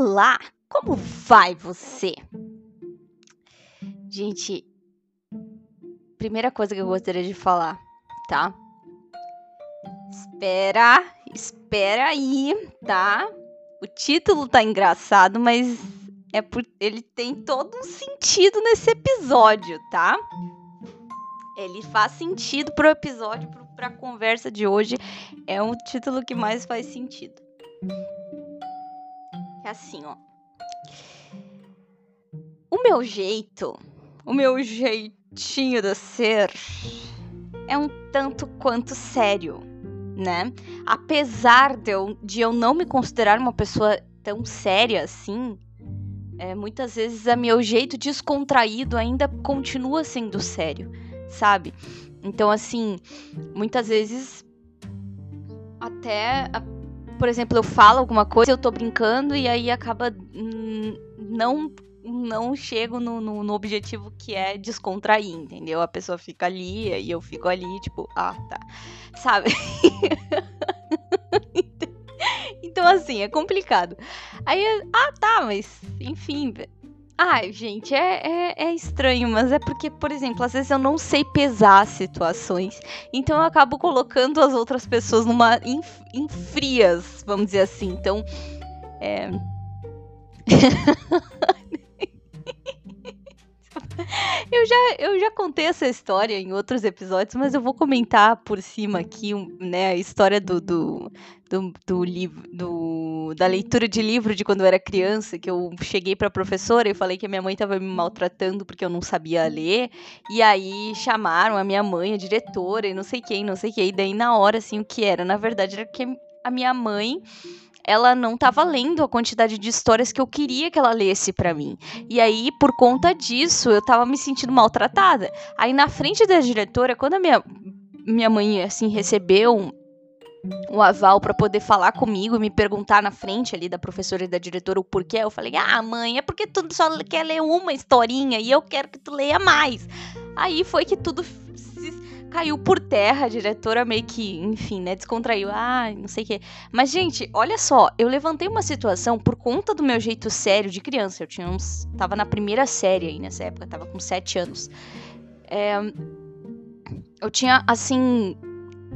Olá, como vai você? Gente, primeira coisa que eu gostaria de falar, tá? Espera, espera aí, tá? O título tá engraçado, mas é por ele tem todo um sentido nesse episódio, tá? Ele faz sentido pro episódio, pro, pra conversa de hoje. É um título que mais faz sentido. É assim, ó. O meu jeito, o meu jeitinho de ser é um tanto quanto sério, né? Apesar de eu, de eu não me considerar uma pessoa tão séria assim, é, muitas vezes o meu jeito descontraído ainda continua sendo sério sabe? Então, assim, muitas vezes até, por exemplo, eu falo alguma coisa, eu tô brincando e aí acaba não não chego no, no, no, objetivo que é descontrair, entendeu? A pessoa fica ali e eu fico ali, tipo, ah, tá. Sabe? então, assim, é complicado. Aí, ah, tá, mas, enfim, Ai, gente, é, é, é, estranho, mas é porque, por exemplo, às vezes eu não sei pesar situações, então eu acabo colocando as outras pessoas numa em, em frias, vamos dizer assim. Então, é. eu, já, eu já contei essa história em outros episódios, mas eu vou comentar por cima aqui, né, a história do, do, do, do livro, do, da leitura de livro de quando eu era criança, que eu cheguei para a professora e falei que a minha mãe estava me maltratando porque eu não sabia ler, e aí chamaram a minha mãe, a diretora, e não sei quem, não sei quem, e daí na hora, assim, o que era? Na verdade, era que a minha mãe ela não estava lendo a quantidade de histórias que eu queria que ela lesse para mim. E aí, por conta disso, eu estava me sentindo maltratada. Aí, na frente da diretora, quando a minha, minha mãe, assim, recebeu o aval para poder falar comigo e me perguntar na frente ali da professora e da diretora o porquê. Eu falei: "Ah, mãe, é porque tu só quer ler uma historinha e eu quero que tu leia mais". Aí foi que tudo caiu por terra, a diretora meio que, enfim, né, descontraiu. Ah, não sei o quê. Mas gente, olha só, eu levantei uma situação por conta do meu jeito sério de criança. Eu tinha uns tava na primeira série aí nessa época, tava com sete anos. É, eu tinha assim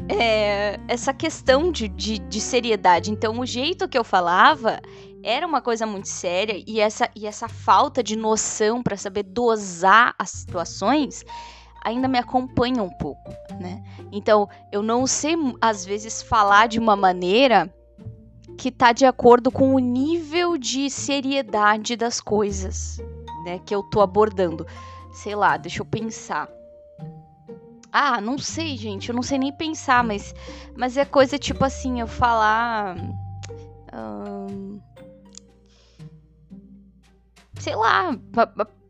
é, essa questão de, de, de, seriedade. Então, o jeito que eu falava era uma coisa muito séria e essa, e essa falta de noção para saber dosar as situações ainda me acompanha um pouco, né? Então, eu não sei às vezes falar de uma maneira que tá de acordo com o nível de seriedade das coisas, né, que eu tô abordando. Sei lá, deixa eu pensar. Ah, não sei, gente. Eu não sei nem pensar, mas, mas é coisa tipo assim, eu falar. Hum, sei lá.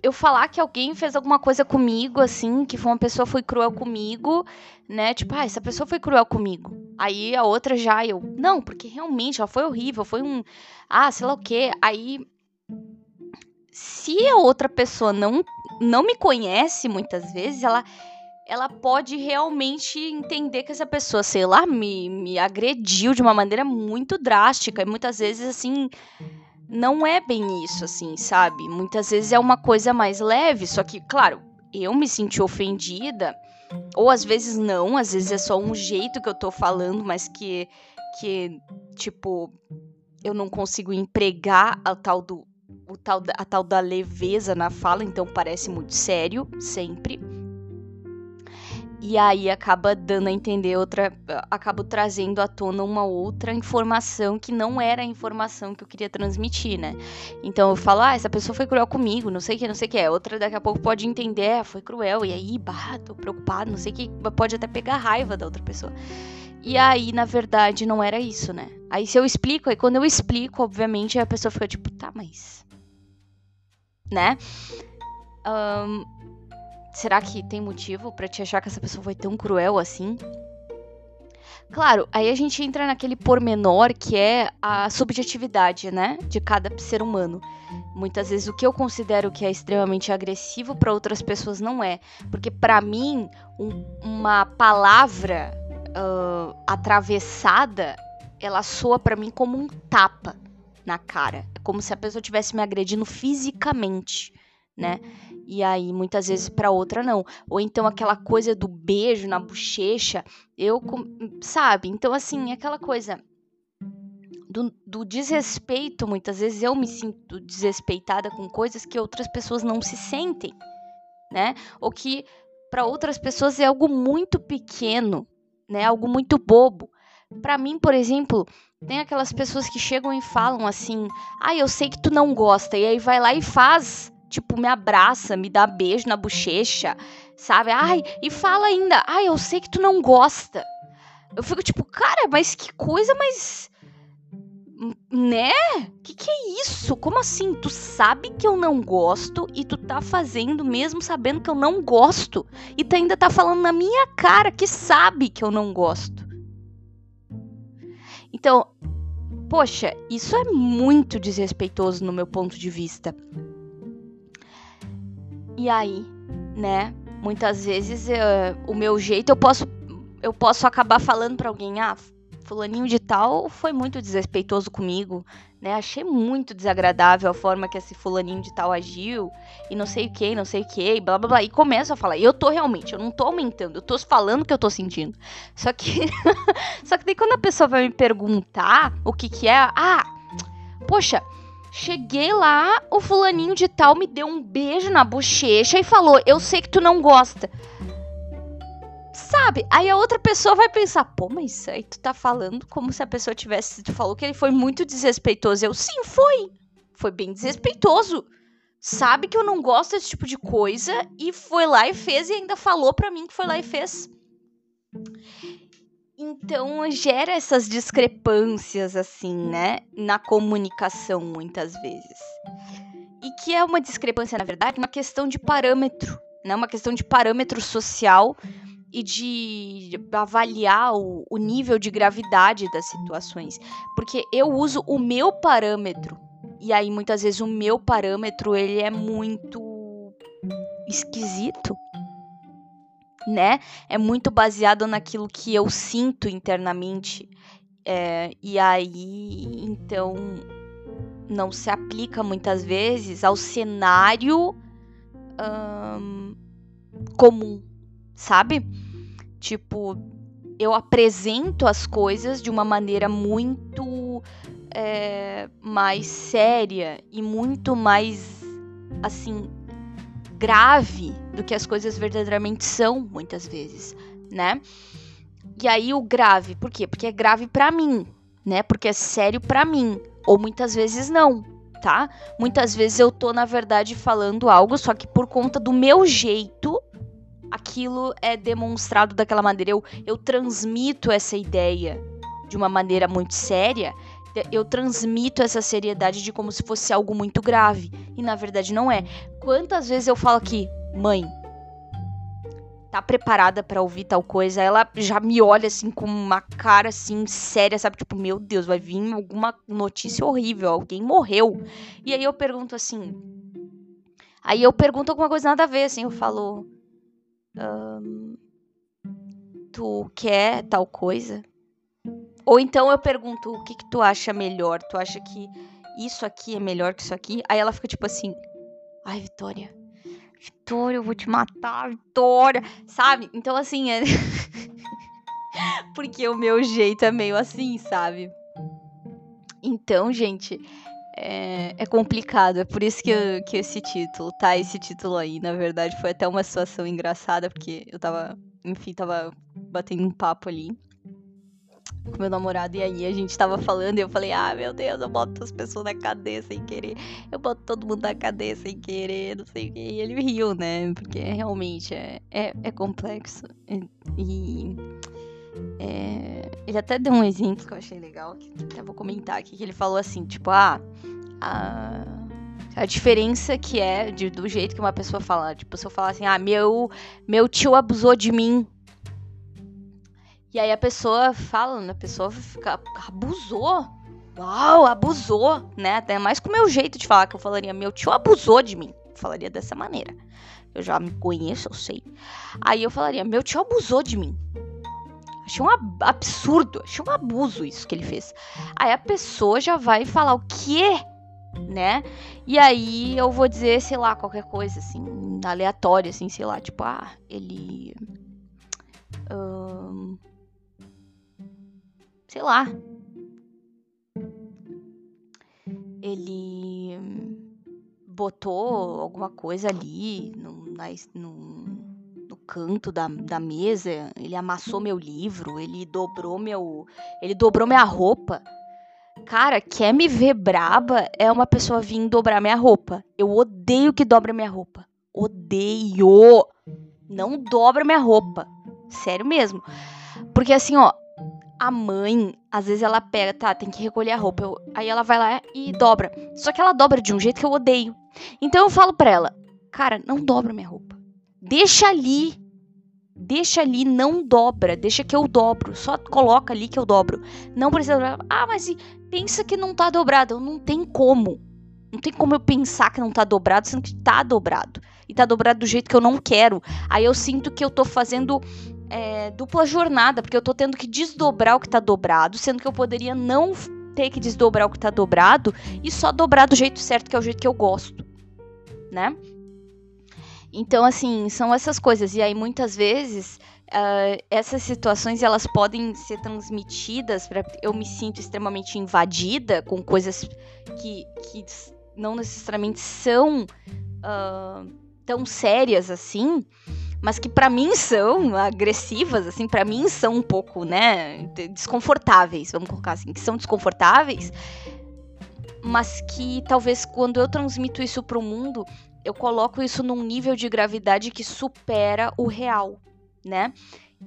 Eu falar que alguém fez alguma coisa comigo, assim, que foi uma pessoa foi cruel comigo, né? Tipo, ah, essa pessoa foi cruel comigo. Aí a outra já, eu. Não, porque realmente ela foi horrível, foi um. Ah, sei lá o quê. Aí. Se a outra pessoa não, não me conhece muitas vezes, ela ela pode realmente entender que essa pessoa, sei lá, me, me agrediu de uma maneira muito drástica. E muitas vezes, assim, não é bem isso, assim, sabe? Muitas vezes é uma coisa mais leve, só que, claro, eu me senti ofendida, ou às vezes não, às vezes é só um jeito que eu tô falando, mas que, que tipo, eu não consigo empregar a tal do. O tal, a tal da leveza na fala, então parece muito sério, sempre. E aí acaba dando a entender outra. Acabo trazendo à tona uma outra informação que não era a informação que eu queria transmitir, né? Então eu falo, ah, essa pessoa foi cruel comigo, não sei o que, não sei o que. Outra daqui a pouco pode entender, ah, foi cruel. E aí, bah, tô preocupado, não sei o que. Pode até pegar raiva da outra pessoa. E aí, na verdade, não era isso, né? Aí se eu explico, aí quando eu explico, obviamente, a pessoa fica tipo, tá, mas. Né? Um, será que tem motivo para te achar que essa pessoa foi tão cruel assim? Claro, aí a gente entra naquele pormenor que é a subjetividade, né, de cada ser humano. Muitas vezes o que eu considero que é extremamente agressivo para outras pessoas não é, porque para mim um, uma palavra uh, atravessada ela soa para mim como um tapa, na cara. É como se a pessoa estivesse me agredindo fisicamente, né? E aí, muitas vezes, para outra, não. Ou então aquela coisa do beijo na bochecha, eu, sabe? Então, assim, aquela coisa do, do, desrespeito, muitas vezes eu me sinto desrespeitada com coisas que outras pessoas não se sentem, né? Ou que para outras pessoas é algo muito pequeno, né? Algo muito bobo. Para mim, por exemplo, tem aquelas pessoas que chegam e falam assim: "Ah, eu sei que tu não gosta", e aí vai lá e faz, tipo, me abraça, me dá beijo na bochecha, sabe? Ai, e fala ainda: "Ah, eu sei que tu não gosta". Eu fico tipo, cara, mas que coisa mais né? Que que é isso? Como assim? Tu sabe que eu não gosto e tu tá fazendo mesmo sabendo que eu não gosto e tu ainda tá falando na minha cara que sabe que eu não gosto. Então, poxa, isso é muito desrespeitoso no meu ponto de vista. E aí, né? Muitas vezes uh, o meu jeito eu posso eu posso acabar falando para alguém, ah, fulaninho de tal foi muito desrespeitoso comigo, né? Achei muito desagradável a forma que esse fulaninho de tal agiu, e não sei o que, não sei o que, blá blá blá. E começo a falar, e eu tô realmente, eu não tô aumentando, eu tô falando o que eu tô sentindo. Só que. Só que daí quando a pessoa vai me perguntar o que que é, ah, poxa. Cheguei lá, o fulaninho de tal me deu um beijo na bochecha e falou: Eu sei que tu não gosta. Sabe? Aí a outra pessoa vai pensar, pô, mas aí tu tá falando como se a pessoa tivesse. Tu falou que ele foi muito desrespeitoso. Eu, sim, foi. Foi bem desrespeitoso. Sabe que eu não gosto desse tipo de coisa e foi lá e fez e ainda falou pra mim que foi lá e fez. Então gera essas discrepâncias, assim, né? Na comunicação, muitas vezes. E que é uma discrepância, na verdade, uma questão de parâmetro, né? Uma questão de parâmetro social e de avaliar o, o nível de gravidade das situações. Porque eu uso o meu parâmetro. E aí, muitas vezes, o meu parâmetro ele é muito esquisito. Né? É muito baseado naquilo que eu sinto internamente. É, e aí, então, não se aplica muitas vezes ao cenário comum, sabe? Tipo, eu apresento as coisas de uma maneira muito é, mais séria e muito mais, assim, grave do que as coisas verdadeiramente são, muitas vezes, né? E aí o grave, por quê? Porque é grave para mim, né? Porque é sério para mim, ou muitas vezes não, tá? Muitas vezes eu tô na verdade falando algo só que por conta do meu jeito aquilo é demonstrado daquela maneira. Eu, eu transmito essa ideia de uma maneira muito séria. Eu transmito essa seriedade de como se fosse algo muito grave. E na verdade não é. Quantas vezes eu falo aqui, mãe, tá preparada para ouvir tal coisa, ela já me olha assim com uma cara assim séria, sabe? Tipo, meu Deus, vai vir alguma notícia horrível, alguém morreu. E aí eu pergunto assim. Aí eu pergunto alguma coisa nada a ver, assim, eu falo tu quer tal coisa? Ou então eu pergunto, o que, que tu acha melhor? Tu acha que isso aqui é melhor que isso aqui? Aí ela fica tipo assim, ai, Vitória, Vitória, eu vou te matar, Vitória, sabe? Então assim, é... porque o meu jeito é meio assim, sabe? Então, gente, é, é, complicado. É por isso que, eu, que esse título, tá? Esse título aí, na verdade, foi até uma situação engraçada, porque eu tava, enfim, tava batendo um papo ali com meu namorado, e aí a gente tava falando, e eu falei, ah, meu Deus, eu boto as pessoas na cadeia sem querer, eu boto todo mundo na cadeia sem querer, não sei o que, e ele riu, né, porque realmente é, é, é complexo, e... É, ele até deu um exemplo que eu achei legal, que até vou comentar aqui, que ele falou assim, tipo, ah, a, a diferença que é de, do jeito que uma pessoa fala, tipo, se eu falar assim, ah, meu, meu tio abusou de mim. E aí a pessoa fala, né, a pessoa fica, abusou? Uau, abusou, né? Até mais com o meu jeito de falar, que eu falaria, meu tio abusou de mim. Eu falaria dessa maneira. Eu já me conheço, eu sei. Aí eu falaria, meu tio abusou de mim. Achei um absurdo, achei um abuso isso que ele fez. Aí a pessoa já vai falar o quê? Né? E aí eu vou dizer, sei lá, qualquer coisa assim, aleatória, assim, sei lá, tipo, ah, ele. Hum, sei lá. Ele botou alguma coisa ali no, no, no canto da, da mesa, ele amassou meu livro, ele dobrou meu. Ele dobrou minha roupa. Cara, quer me ver braba é uma pessoa vir dobrar minha roupa. Eu odeio que dobra minha roupa. Odeio! Não dobra minha roupa. Sério mesmo. Porque assim, ó, a mãe, às vezes ela pega, tá, tem que recolher a roupa. Eu, aí ela vai lá e dobra. Só que ela dobra de um jeito que eu odeio. Então eu falo pra ela, cara, não dobra minha roupa. Deixa ali. Deixa ali, não dobra. Deixa que eu dobro. Só coloca ali que eu dobro. Não precisa dobrar. Ah, mas pensa que não tá dobrado. Não tem como. Não tem como eu pensar que não tá dobrado, sendo que tá dobrado. E tá dobrado do jeito que eu não quero. Aí eu sinto que eu tô fazendo é, dupla jornada, porque eu tô tendo que desdobrar o que tá dobrado, sendo que eu poderia não ter que desdobrar o que tá dobrado e só dobrar do jeito certo, que é o jeito que eu gosto, né? Então, assim, são essas coisas. E aí, muitas vezes, uh, essas situações, elas podem ser transmitidas para eu me sinto extremamente invadida com coisas que, que não necessariamente são uh, tão sérias assim, mas que para mim são agressivas, assim, para mim são um pouco, né, desconfortáveis, vamos colocar assim, que são desconfortáveis, mas que talvez quando eu transmito isso para o mundo, eu coloco isso num nível de gravidade que supera o real, né?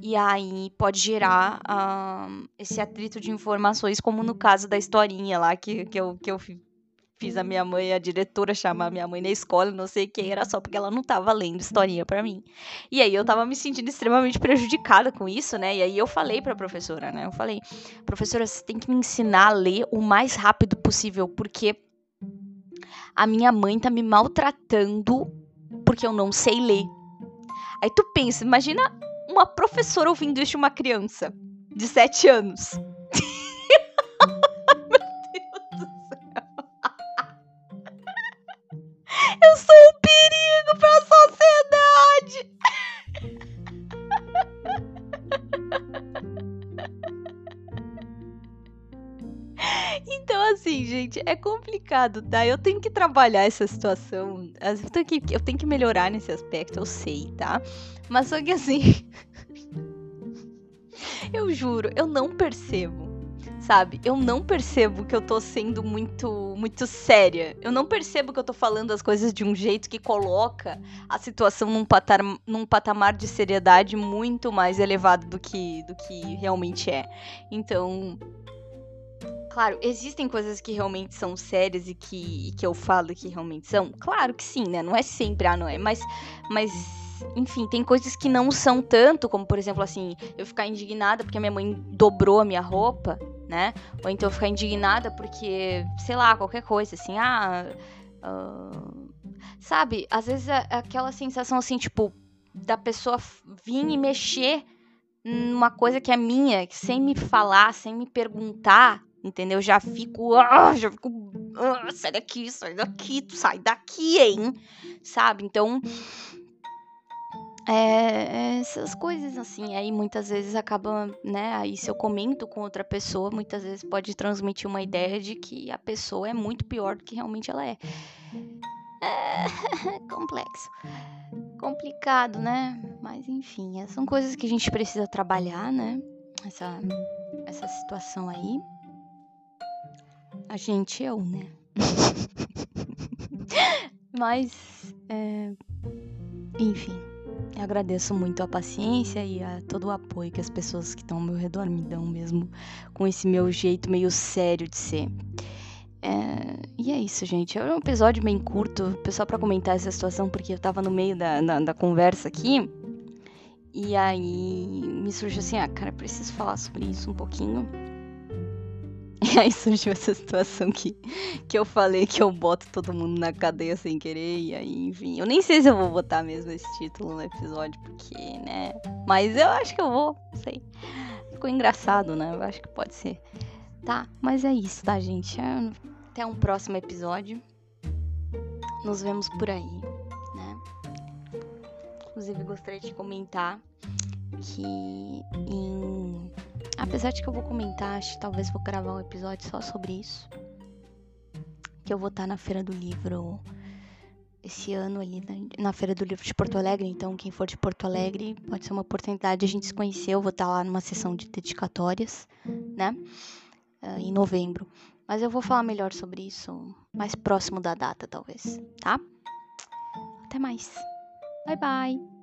E aí pode gerar uh, esse atrito de informações, como no caso da historinha lá que, que, eu, que eu fiz a minha mãe, a diretora chamar minha mãe na escola, não sei quem, era só porque ela não tava lendo historinha para mim. E aí eu tava me sentindo extremamente prejudicada com isso, né? E aí eu falei pra professora, né? Eu falei, professora, você tem que me ensinar a ler o mais rápido possível, porque a minha mãe tá me maltratando porque eu não sei ler. Aí tu pensa, imagina uma professora ouvindo isso de uma criança de 7 anos. Então, assim, gente, é complicado, tá? Eu tenho que trabalhar essa situação. Eu tenho que, eu tenho que melhorar nesse aspecto, eu sei, tá? Mas só que assim. eu juro, eu não percebo sabe? Eu não percebo que eu tô sendo muito muito séria. Eu não percebo que eu tô falando as coisas de um jeito que coloca a situação num patamar, num patamar de seriedade muito mais elevado do que do que realmente é. Então, claro, existem coisas que realmente são sérias e que, e que eu falo que realmente são. Claro que sim, né? Não é sempre, ah, não é, mas mas enfim, tem coisas que não são tanto, como por exemplo, assim, eu ficar indignada porque minha mãe dobrou a minha roupa, né? Ou então ficar indignada porque, sei lá, qualquer coisa, assim, ah. Uh, sabe, às vezes é aquela sensação assim, tipo, da pessoa vir e mexer numa coisa que é minha, sem me falar, sem me perguntar, entendeu? Já fico, uh, já fico, uh, sai daqui, sai daqui, tu sai daqui, hein? Sabe? Então, é, essas coisas assim, aí muitas vezes acaba, né? Aí se eu comento com outra pessoa, muitas vezes pode transmitir uma ideia de que a pessoa é muito pior do que realmente ela é. É complexo, complicado, né? Mas enfim, é, são coisas que a gente precisa trabalhar, né? Essa, essa situação aí. A gente, eu, né? Mas, é, enfim. Eu agradeço muito a paciência e a todo o apoio que as pessoas que estão ao meu redor me dão, mesmo com esse meu jeito meio sério de ser. É... E é isso, gente. É um episódio bem curto, só para comentar essa situação, porque eu tava no meio da, da, da conversa aqui. E aí me surgiu assim: ah, cara, preciso falar sobre isso um pouquinho. E aí surgiu essa situação que, que eu falei que eu boto todo mundo na cadeia sem querer. E aí, enfim. Eu nem sei se eu vou botar mesmo esse título no episódio, porque, né? Mas eu acho que eu vou, não sei. ficou engraçado, né? Eu acho que pode ser. Tá, mas é isso, tá, gente? É, até um próximo episódio. Nos vemos por aí, né? Inclusive, gostaria de comentar que em... apesar de que eu vou comentar, acho que talvez vou gravar um episódio só sobre isso. Que eu vou estar na feira do livro esse ano ali na, na Feira do Livro de Porto Alegre. Então, quem for de Porto Alegre, pode ser uma oportunidade de a gente se conhecer. Eu vou estar lá numa sessão de dedicatórias, né? Uh, em novembro. Mas eu vou falar melhor sobre isso mais próximo da data, talvez, tá? Até mais. Bye, bye.